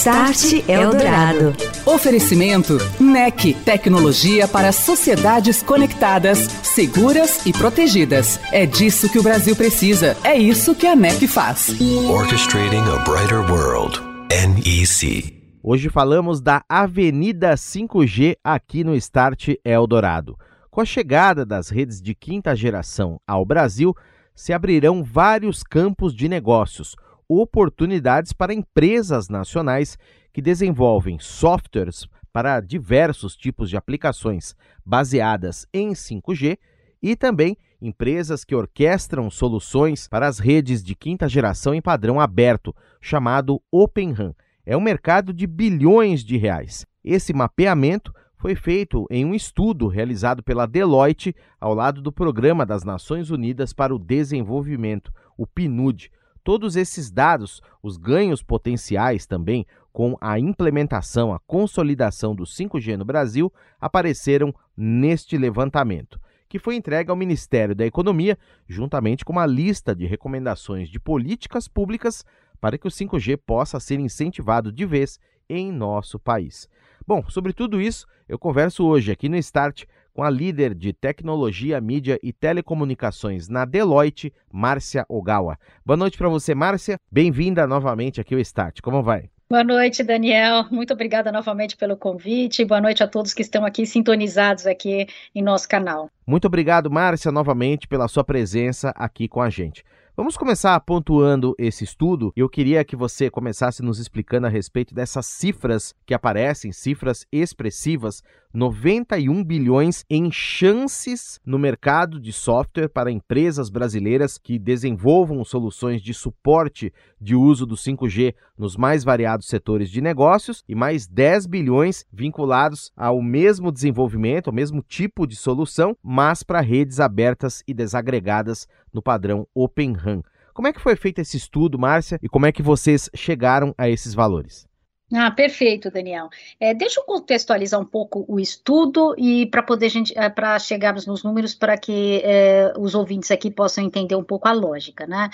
Start Eldorado. Oferecimento NEC, tecnologia para sociedades conectadas, seguras e protegidas. É disso que o Brasil precisa. É isso que a NEC faz. Orchestrating a brighter world. NEC. Hoje falamos da Avenida 5G aqui no Start Eldorado. Com a chegada das redes de quinta geração ao Brasil, se abrirão vários campos de negócios oportunidades para empresas nacionais que desenvolvem softwares para diversos tipos de aplicações baseadas em 5G e também empresas que orquestram soluções para as redes de quinta geração em padrão aberto, chamado Open RAN. É um mercado de bilhões de reais. Esse mapeamento foi feito em um estudo realizado pela Deloitte ao lado do Programa das Nações Unidas para o Desenvolvimento, o PNUD, Todos esses dados, os ganhos potenciais também com a implementação, a consolidação do 5G no Brasil, apareceram neste levantamento, que foi entregue ao Ministério da Economia, juntamente com uma lista de recomendações de políticas públicas para que o 5G possa ser incentivado de vez em nosso país. Bom, sobre tudo isso, eu converso hoje aqui no Start com a líder de tecnologia, mídia e telecomunicações na Deloitte, Márcia Ogawa. Boa noite para você, Márcia. Bem-vinda novamente aqui ao Start. Como vai? Boa noite, Daniel. Muito obrigada novamente pelo convite. Boa noite a todos que estão aqui sintonizados aqui em nosso canal. Muito obrigado, Márcia, novamente pela sua presença aqui com a gente. Vamos começar pontuando esse estudo. Eu queria que você começasse nos explicando a respeito dessas cifras que aparecem, cifras expressivas 91 bilhões em chances no mercado de software para empresas brasileiras que desenvolvam soluções de suporte de uso do 5G nos mais variados setores de negócios e mais 10 bilhões vinculados ao mesmo desenvolvimento, ao mesmo tipo de solução, mas para redes abertas e desagregadas no padrão Open RAN. Como é que foi feito esse estudo, Márcia, e como é que vocês chegaram a esses valores? Ah, perfeito, Daniel. É, deixa eu contextualizar um pouco o estudo e para poder gente, é, para chegarmos nos números para que é, os ouvintes aqui possam entender um pouco a lógica, né?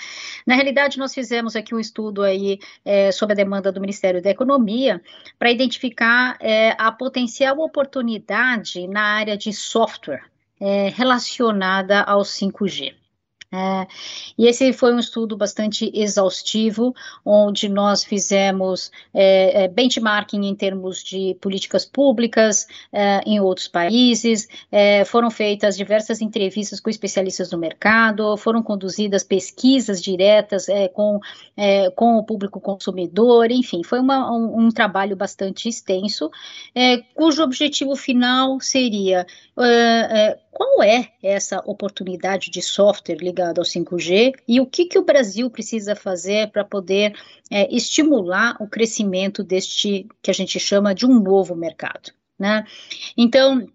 Na realidade, nós fizemos aqui um estudo aí é, sobre a demanda do Ministério da Economia para identificar é, a potencial oportunidade na área de software é, relacionada ao 5G. É, e esse foi um estudo bastante exaustivo, onde nós fizemos é, é, benchmarking em termos de políticas públicas é, em outros países, é, foram feitas diversas entrevistas com especialistas do mercado, foram conduzidas pesquisas diretas é, com, com o público consumidor, enfim, foi uma, um, um, trabalho bastante extenso, cujo objetivo final seria qual é essa oportunidade de software ligado ao 5G e o que, que o Brasil precisa fazer para poder é, estimular o crescimento deste que a gente chama de um novo mercado. Né? Então,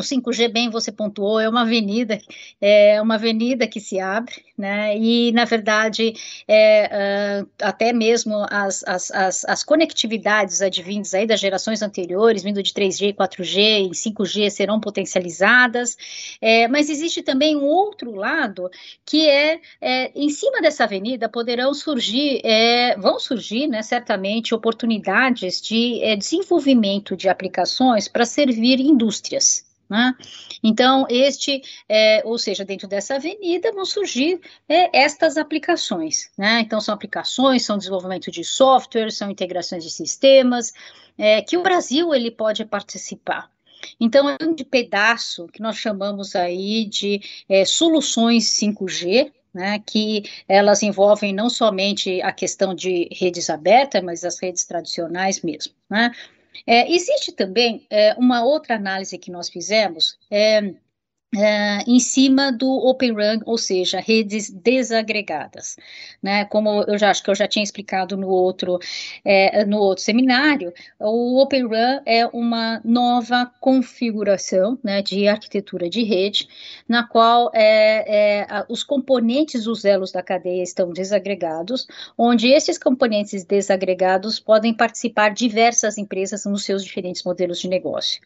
o 5G, bem você pontuou, é uma avenida, é uma avenida que se abre, né? E, na verdade, é, uh, até mesmo as, as, as, as, conectividades advindas aí das gerações anteriores, vindo de 3G, 4G e 5G, serão potencializadas, é, mas existe também um outro lado, que é, é em cima dessa avenida poderão surgir, é, vão surgir, né, certamente, oportunidades de é, desenvolvimento de aplicações para servir indústrias. Né? Então, este, é, ou seja, dentro dessa avenida vão surgir é, estas aplicações. Né? Então, são aplicações, são desenvolvimento de software, são integrações de sistemas, é, que o Brasil ele pode participar. Então, é um pedaço que nós chamamos aí de é, soluções 5G, né, que elas envolvem não somente a questão de redes abertas, mas as redes tradicionais mesmo. Né? É, existe também é, uma outra análise que nós fizemos, é, Uh, em cima do Open RAN, ou seja, redes desagregadas, né? Como eu já acho que eu já tinha explicado no outro é, no outro seminário, o Open RAN é uma nova configuração, né, de arquitetura de rede, na qual é, é, os componentes, os elos da cadeia estão desagregados, onde esses componentes desagregados podem participar diversas empresas nos seus diferentes modelos de negócio.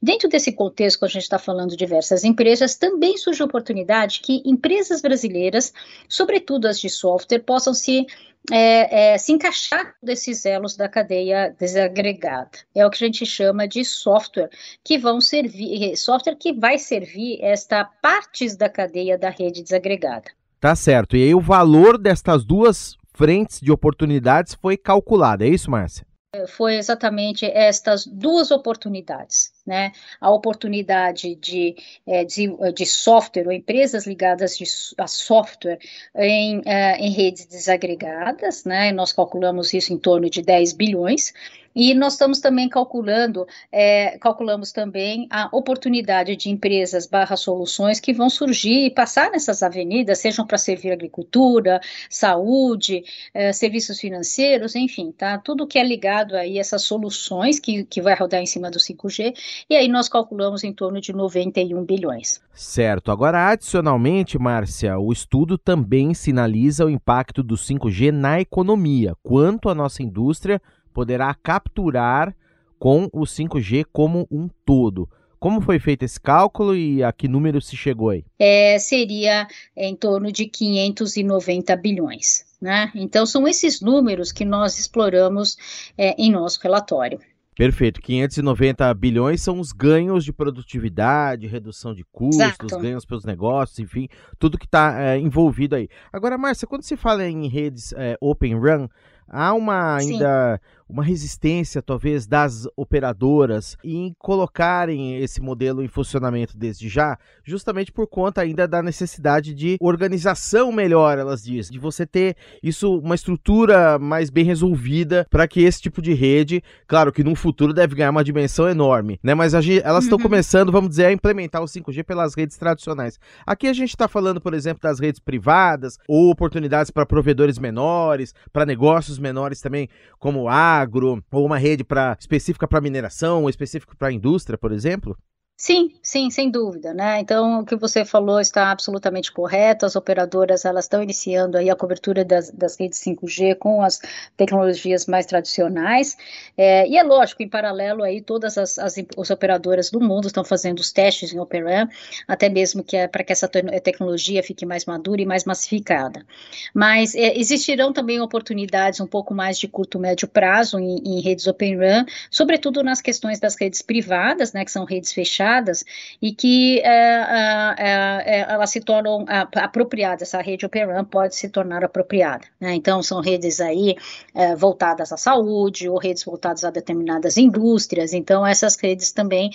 Dentro desse contexto, a gente está falando de diversas empresas empresas, também surge a oportunidade que empresas brasileiras, sobretudo as de software, possam se é, é, se encaixar desses elos da cadeia desagregada. É o que a gente chama de software, que vão servir, software que vai servir esta partes da cadeia da rede desagregada. Tá certo. E aí o valor destas duas frentes de oportunidades foi calculado, é isso, Márcia? Foi exatamente estas duas oportunidades né, a oportunidade de, é, de, de, software ou empresas ligadas de, a software em, uh, em redes desagregadas, né, nós calculamos isso em torno de 10 bilhões, e nós estamos também calculando, é, calculamos também a oportunidade de empresas barra soluções que vão surgir e passar nessas avenidas, sejam para servir agricultura, saúde, é, serviços financeiros, enfim, tá? Tudo que é ligado aí a essas soluções que, que vai rodar em cima do 5G e aí nós calculamos em torno de 91 bilhões. Certo. Agora, adicionalmente, Márcia, o estudo também sinaliza o impacto do 5G na economia, quanto a nossa indústria poderá capturar com o 5G como um todo. Como foi feito esse cálculo e a que número se chegou aí? É, seria em torno de 590 bilhões. Né? Então, são esses números que nós exploramos é, em nosso relatório. Perfeito. 590 bilhões são os ganhos de produtividade, redução de custos, Exato. ganhos pelos negócios, enfim, tudo que está é, envolvido aí. Agora, Márcia, quando se fala em redes é, Open Run, há uma ainda Sim uma resistência, talvez, das operadoras em colocarem esse modelo em funcionamento desde já, justamente por conta ainda da necessidade de organização melhor, elas dizem, de você ter isso, uma estrutura mais bem resolvida para que esse tipo de rede, claro que no futuro deve ganhar uma dimensão enorme, né? Mas gente, elas estão uhum. começando, vamos dizer, a implementar o 5G pelas redes tradicionais. Aqui a gente está falando, por exemplo, das redes privadas ou oportunidades para provedores menores, para negócios menores também, como a agro, ou uma rede pra, específica para mineração, ou específica para indústria, por exemplo? Sim, sim, sem dúvida, né? Então, o que você falou está absolutamente correto. As operadoras elas estão iniciando aí a cobertura das, das redes 5G com as tecnologias mais tradicionais. É, e é lógico, em paralelo aí todas as, as, as operadoras do mundo estão fazendo os testes em Operam, até mesmo que é para que essa tecnologia fique mais madura e mais massificada. Mas é, existirão também oportunidades um pouco mais de curto médio prazo em, em redes Open sobretudo nas questões das redes privadas, né? Que são redes fechadas fechadas e que é, é, é, elas se tornam apropriadas, essa rede Open RAN pode se tornar apropriada. Né? Então, são redes aí voltadas à saúde ou redes voltadas a determinadas indústrias, então essas redes também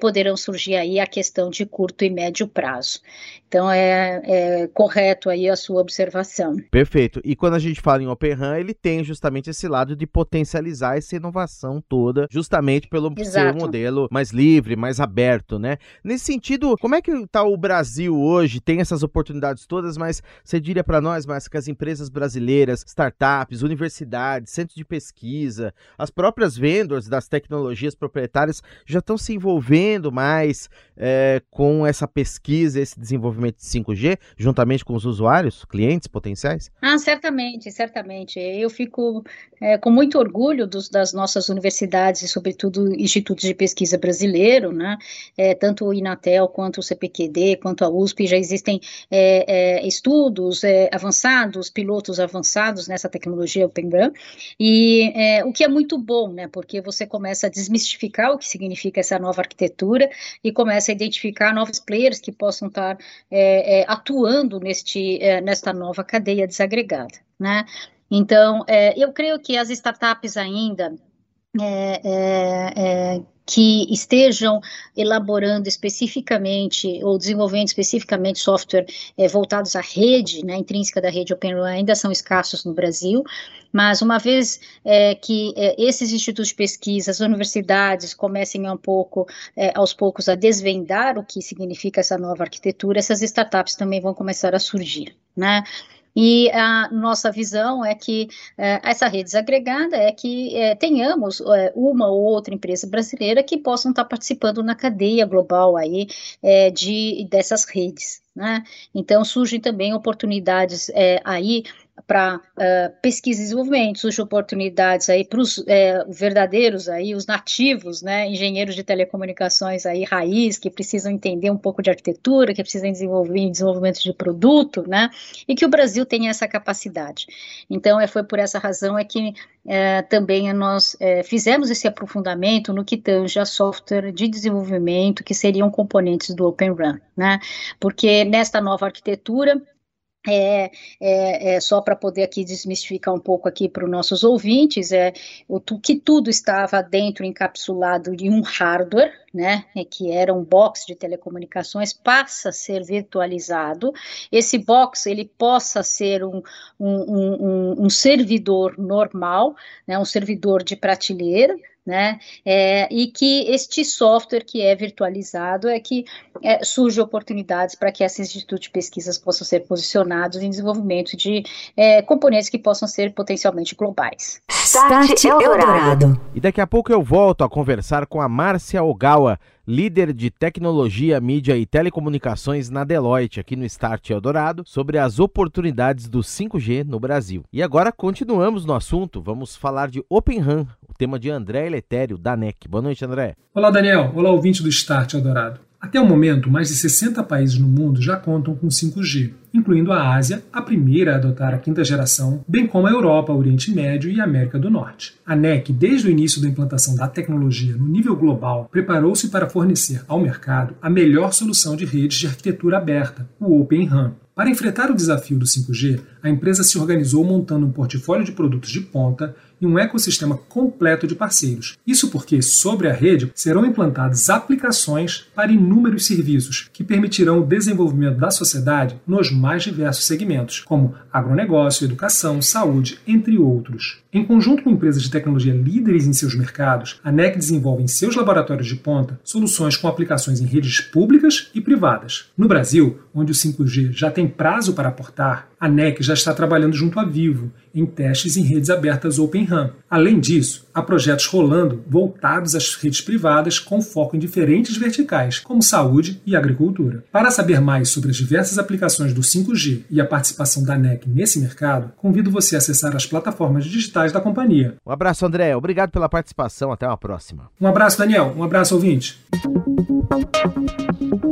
poderão surgir aí a questão de curto e médio prazo. Então, é, é correto aí a sua observação. Perfeito. E quando a gente fala em Open RAN, ele tem justamente esse lado de potencializar essa inovação toda, justamente pelo Exato. ser um modelo mais livre, mais aberto, né? Nesse sentido, como é que está o Brasil hoje? Tem essas oportunidades todas, mas você diria para nós, mas que as empresas brasileiras, startups, universidades, centros de pesquisa, as próprias vendors das tecnologias proprietárias já estão se envolvendo mais é, com essa pesquisa, esse desenvolvimento de 5G, juntamente com os usuários, clientes potenciais? Ah, certamente, certamente. Eu fico é, com muito orgulho dos, das nossas universidades e, sobretudo, institutos de pesquisa brasileiro, né? é, tanto o Inatel quanto o CPQD, quanto a USP, já existem é, é, estudos é, avançados, pilotos avançados nessa tecnologia Open RAN, e é, o que é muito bom, né, porque você começa a desmistificar o que significa essa nova arquitetura e começa a identificar novos players que possam estar é, atuando neste, nesta nova cadeia desagregada, né. Então, eu creio que as startups ainda é, é, é, que estejam elaborando especificamente ou desenvolvendo especificamente software é, voltados à rede, né, intrínseca da rede OpenRun, ainda são escassos no Brasil, mas uma vez é, que é, esses institutos de pesquisa, as universidades comecem um pouco, aos poucos, a desvendar o que significa essa nova arquitetura, essas startups também vão começar a surgir, né? E a nossa visão é que é, essa rede desagregada é que é, tenhamos é, uma ou outra empresa brasileira que possam estar participando na cadeia global aí de dessas redes. Né? Então surgem também oportunidades aí para uh, eh, pesquisa e desenvolvimento, surgem oportunidades aí para os é, verdadeiros aí, os nativos, né, engenheiros de telecomunicações aí raiz, que precisam entender um pouco de arquitetura, que precisam desenvolver desenvolvimento de produto, né, e que o Brasil tem essa capacidade. Então, é, foi por essa razão é que é, também nós é, fizemos esse aprofundamento no que tange a software de desenvolvimento, que seriam componentes do Open Run, né, porque nesta nova arquitetura, é, é, é, só para poder aqui desmistificar um pouco aqui para os nossos ouvintes, é o que tudo estava dentro encapsulado de um hardware, né, é que era um box de telecomunicações, passa a ser virtualizado. Esse box ele possa ser um, um, um, um servidor normal, né, um servidor de prateleira, né? É, e que este software que é virtualizado é que é, surge oportunidades para que esses institutos de pesquisas possam ser posicionados em desenvolvimento de é, componentes que possam ser potencialmente globais. Start Eldorado. E daqui a pouco eu volto a conversar com a Márcia Ogawa, líder de tecnologia, mídia e telecomunicações na Deloitte, aqui no Start Eldorado, sobre as oportunidades do 5G no Brasil. E agora continuamos no assunto, vamos falar de Open RAN, tema de André Eletério, da NEC. Boa noite, André. Olá, Daniel. Olá, ouvinte do Start Eldorado. Até o momento, mais de 60 países no mundo já contam com 5G, incluindo a Ásia, a primeira a adotar a quinta geração, bem como a Europa, o Oriente Médio e a América do Norte. A NEC, desde o início da implantação da tecnologia no nível global, preparou-se para fornecer ao mercado a melhor solução de redes de arquitetura aberta, o Open RAN. Para enfrentar o desafio do 5G, a empresa se organizou montando um portfólio de produtos de ponta e um ecossistema completo de parceiros. Isso porque, sobre a rede, serão implantadas aplicações para inúmeros serviços que permitirão o desenvolvimento da sociedade nos mais diversos segmentos, como agronegócio, educação, saúde, entre outros. Em conjunto com empresas de tecnologia líderes em seus mercados, a NEC desenvolve em seus laboratórios de ponta soluções com aplicações em redes públicas e privadas. No Brasil, onde o 5G já tem prazo para aportar, a NEC já está trabalhando junto à Vivo em testes em redes abertas Open RAN. Além disso, há projetos rolando voltados às redes privadas com foco em diferentes verticais, como saúde e agricultura. Para saber mais sobre as diversas aplicações do 5G e a participação da NEC nesse mercado, convido você a acessar as plataformas digitais da companhia. Um abraço, André. Obrigado pela participação. Até uma próxima. Um abraço, Daniel. Um abraço, ouvinte.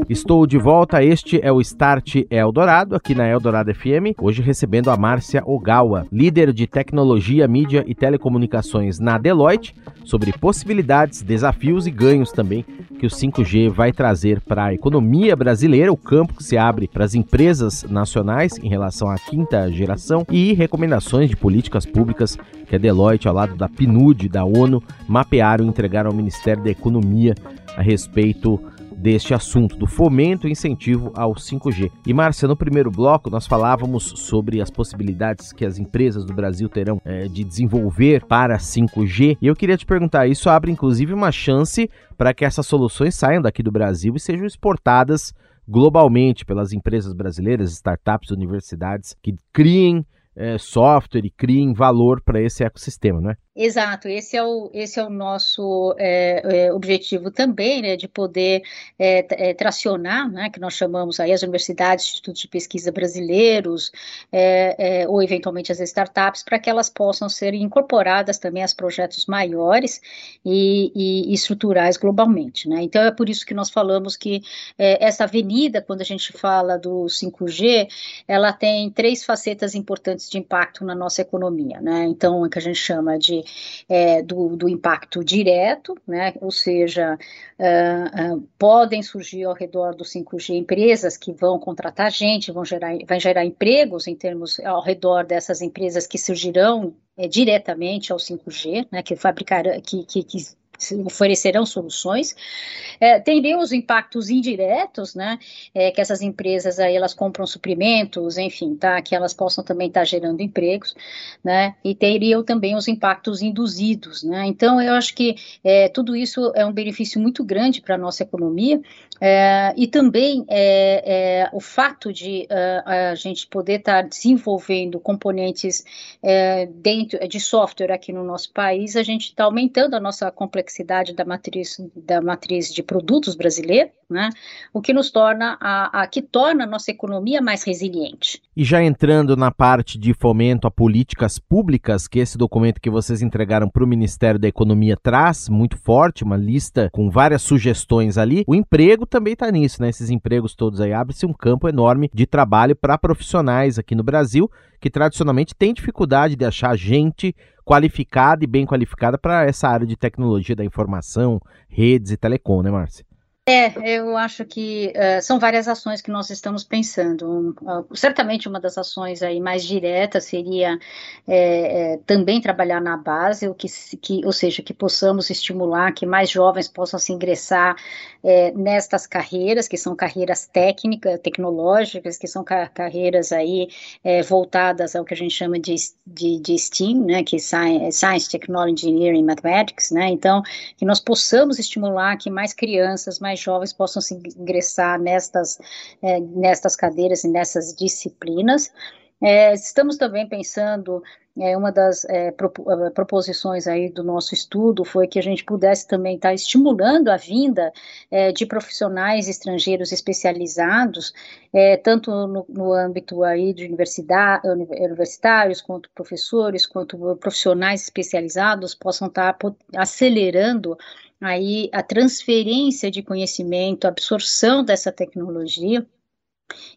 Estou de volta. Este é o Start Eldorado, aqui na Eldorado FM. Hoje recebendo a Márcia Ogawa, líder de tecnologia, mídia e telecomunicações na Deloitte, sobre possibilidades, desafios e ganhos também que o 5G vai trazer para a economia brasileira, o campo que se abre para as empresas nacionais em relação à quinta geração e recomendações de políticas públicas que a Deloitte, ao lado da PNUD, da ONU, mapearam e entregaram ao Ministério da Economia a respeito deste assunto, do fomento e incentivo ao 5G. E Márcia, no primeiro bloco nós falávamos sobre as possibilidades que as empresas do Brasil terão é, de desenvolver para 5G. E eu queria te perguntar, isso abre inclusive uma chance para que essas soluções saiam daqui do Brasil e sejam exportadas globalmente pelas empresas brasileiras, startups, universidades que criem é, software e criem valor para esse ecossistema, não é? Exato, esse é o, esse é o nosso é, é, objetivo também, né, de poder é, é tracionar, né, que nós chamamos aí as universidades, institutos de pesquisa brasileiros, é, é, ou eventualmente as startups, para que elas possam ser incorporadas também a projetos maiores e, e, estruturais globalmente. Né? Então é por isso que nós falamos que essa avenida, quando a gente fala do 5G, ela tem três facetas importantes de impacto na nossa economia. Né? Então, é que a gente chama de é, do, do, impacto direto, né, ou seja, uh, uh, podem surgir ao redor do 5G empresas que vão contratar gente, vão gerar, vai gerar empregos em termos ao redor dessas empresas que surgirão é, diretamente ao 5G, né, que fabricarão, que, que, que oferecerão soluções. É, os impactos indiretos, né, é, que essas empresas aí elas compram suprimentos, enfim, tá, que elas possam também estar tá gerando empregos, né, e teriam também os impactos induzidos, né. Então eu acho que é, tudo isso é um benefício muito grande para a nossa economia é, e também é, é, o fato de uh, a gente poder estar tá desenvolvendo componentes dentro de software aqui no nosso país, a gente está aumentando a nossa complexidade complexidade da matriz, da matriz de produtos brasileira, né, o que nos torna, a, a, que torna a nossa economia mais resiliente. E já entrando na parte de fomento a políticas públicas, que esse documento que vocês entregaram para o Ministério da Economia traz, muito forte, uma lista com várias sugestões ali, o emprego também está nisso, né? Esses empregos todos aí, abre-se um campo enorme de trabalho para profissionais aqui no Brasil, que tradicionalmente têm dificuldade de achar gente qualificada e bem qualificada para essa área de tecnologia da informação, redes e telecom, né, Márcia? É, eu acho que uh, são várias ações que nós estamos pensando. Um, uh, certamente uma das ações aí mais diretas seria é, é, também trabalhar na base, o que, que, ou seja, que possamos estimular que mais jovens possam se ingressar é, nestas carreiras, que são carreiras técnicas, tecnológicas, que são car carreiras aí é, voltadas ao que a gente chama de, de, de STEAM, né, que é Science, Science, Technology, Engineering, Mathematics, né, então que nós possamos estimular que mais crianças, mais jovens possam se ingressar nestas, é, nestas cadeiras e nessas disciplinas. É, estamos também pensando, é, uma das é, é, proposições aí do nosso estudo foi que a gente pudesse também estar tá estimulando a vinda é, de profissionais estrangeiros especializados, é, tanto no, no, âmbito aí de universidade, universitários, quanto professores, quanto profissionais especializados possam estar tá acelerando aí a transferência de conhecimento, a absorção dessa tecnologia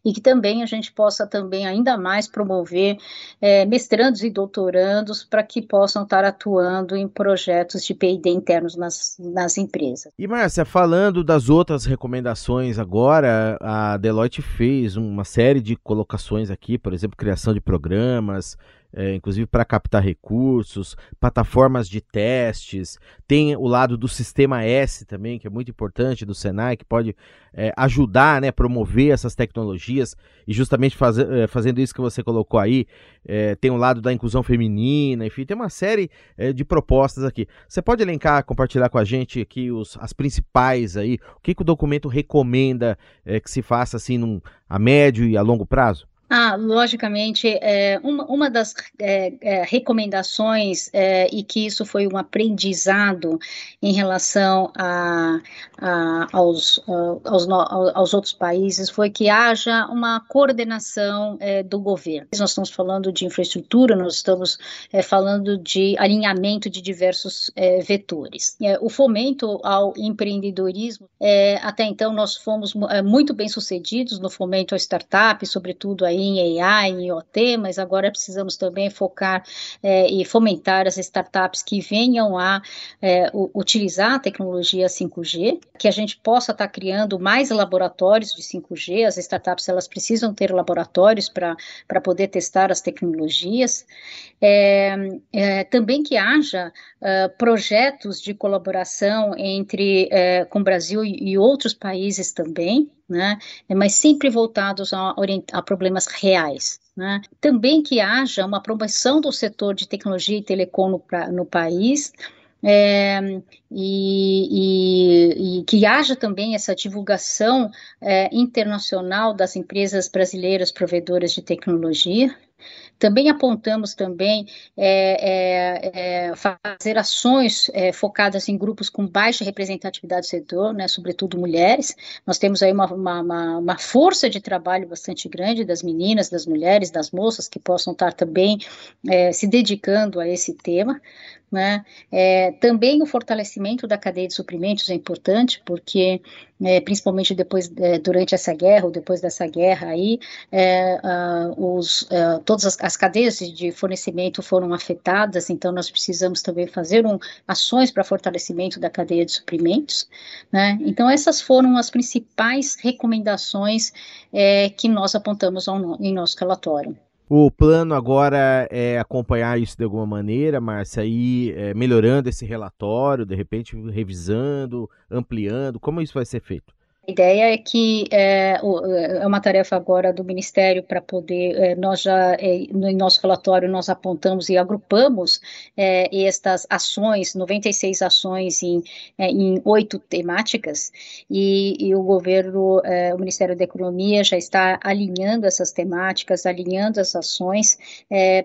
e que também a gente possa também ainda mais promover é, mestrandos e doutorandos para que possam estar atuando em projetos de P&D internos nas, nas empresas. E Márcia, falando das outras recomendações agora, a Deloitte fez uma série de colocações aqui, por exemplo, criação de programas, é, inclusive para captar recursos, plataformas de testes, tem o lado do sistema S também, que é muito importante, do Senai, que pode é, ajudar, né, promover essas tecnologias, e justamente faz, é, fazendo isso que você colocou aí, é, tem o lado da inclusão feminina, enfim, tem uma série é, de propostas aqui. Você pode elencar, compartilhar com a gente aqui os, as principais aí, o que, que o documento recomenda é, que se faça assim num, a médio e a longo prazo? Ah, logicamente, é, uma, uma das é, é, recomendações, é, e que isso foi um aprendizado em relação a, a, aos, aos, aos, outros países, foi que haja uma coordenação é, do governo. Nós estamos falando de infraestrutura, nós estamos é, falando de alinhamento de diversos vetores. o fomento ao empreendedorismo, até então nós fomos muito bem sucedidos no fomento ao startup, sobretudo aí em AI, em IoT, mas agora precisamos também focar é, e fomentar as startups que venham a é, utilizar a tecnologia 5G, que a gente possa estar tá criando mais laboratórios de 5G, as startups elas precisam ter laboratórios para poder testar as tecnologias, é, é também que haja uh, projetos de colaboração entre é, com o Brasil e outros países também, né? mas sempre voltados a, a problemas reais. Né? Também que haja uma promoção do setor de tecnologia e telecom no, no país, é, e, e, e, que haja também essa divulgação é, internacional das empresas brasileiras provedoras de tecnologia, também apontamos também é, é, é, fazer ações é, focadas em grupos com baixa representatividade do setor, né, sobretudo mulheres. Nós temos aí uma, uma, uma, força de trabalho bastante grande das meninas, das mulheres, das moças que possam estar também é, se dedicando a esse tema. Né? É, também o fortalecimento da cadeia de suprimentos é importante, porque é, principalmente depois é, durante essa guerra ou depois dessa guerra aí, é, os, é, todas as, as, cadeias de fornecimento foram afetadas, então nós precisamos também fazer um, ações para fortalecimento da cadeia de suprimentos, né? Então essas foram as principais recomendações é, que nós apontamos ao, em nosso relatório. O plano agora é acompanhar isso de alguma maneira, Márcia, e é, melhorando esse relatório, de repente revisando, ampliando. Como isso vai ser feito? A ideia é que é, é uma tarefa agora do Ministério para poder, é, nós já, é, no nosso relatório, nós apontamos e agrupamos é, estas ações, 96 ações em, é, em oito temáticas, e, e, o governo, é, o Ministério da Economia já está alinhando essas temáticas, alinhando as ações,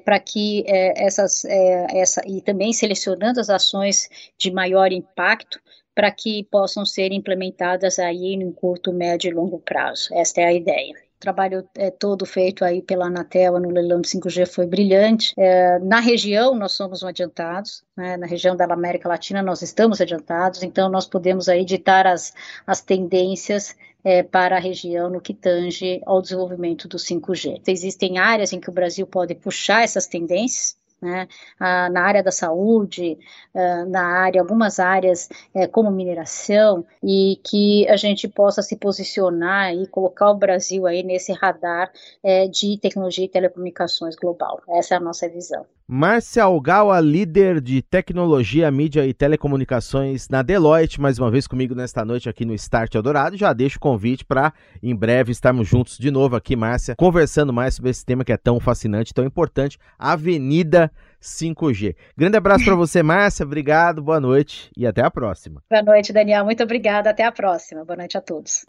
para que essas, essa, e também selecionando as ações de maior impacto, para que possam ser implementadas aí em curto, médio e longo prazo. Esta é a ideia. O trabalho é todo feito aí pela Anatel no leilão de 5G foi brilhante. É, na região nós somos adiantados, né, na região da América Latina nós estamos adiantados, então nós podemos aí ditar as, as tendências é, para a região no que tange ao desenvolvimento do 5G. Existem áreas em que o Brasil pode puxar essas tendências, né, na área da saúde, ah, na área, algumas áreas é, como mineração, e que a gente possa se posicionar e colocar o Brasil aí nesse radar é, de tecnologia e telecomunicações global. Essa é a nossa visão. Márcia Algawa, líder de tecnologia, mídia e telecomunicações na Deloitte, mais uma vez comigo nesta noite aqui no Start Eldorado. Já deixo o convite para em breve estarmos juntos de novo aqui, Márcia, conversando mais sobre esse tema que é tão fascinante, tão importante, Avenida 5G. Grande abraço para você, Márcia. Obrigado, boa noite e até a próxima. Boa noite, Daniel. Muito obrigada. Até a próxima. Boa noite a todos.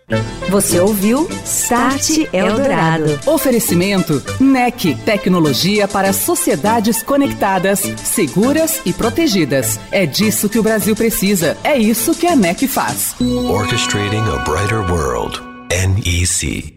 Você ouviu Start Eldorado. Oferecimento NEC, tecnologia para sociedades conectadas, seguras e protegidas. É disso que o Brasil precisa. É isso que a NEC faz. Orchestrating a brighter world. NEC.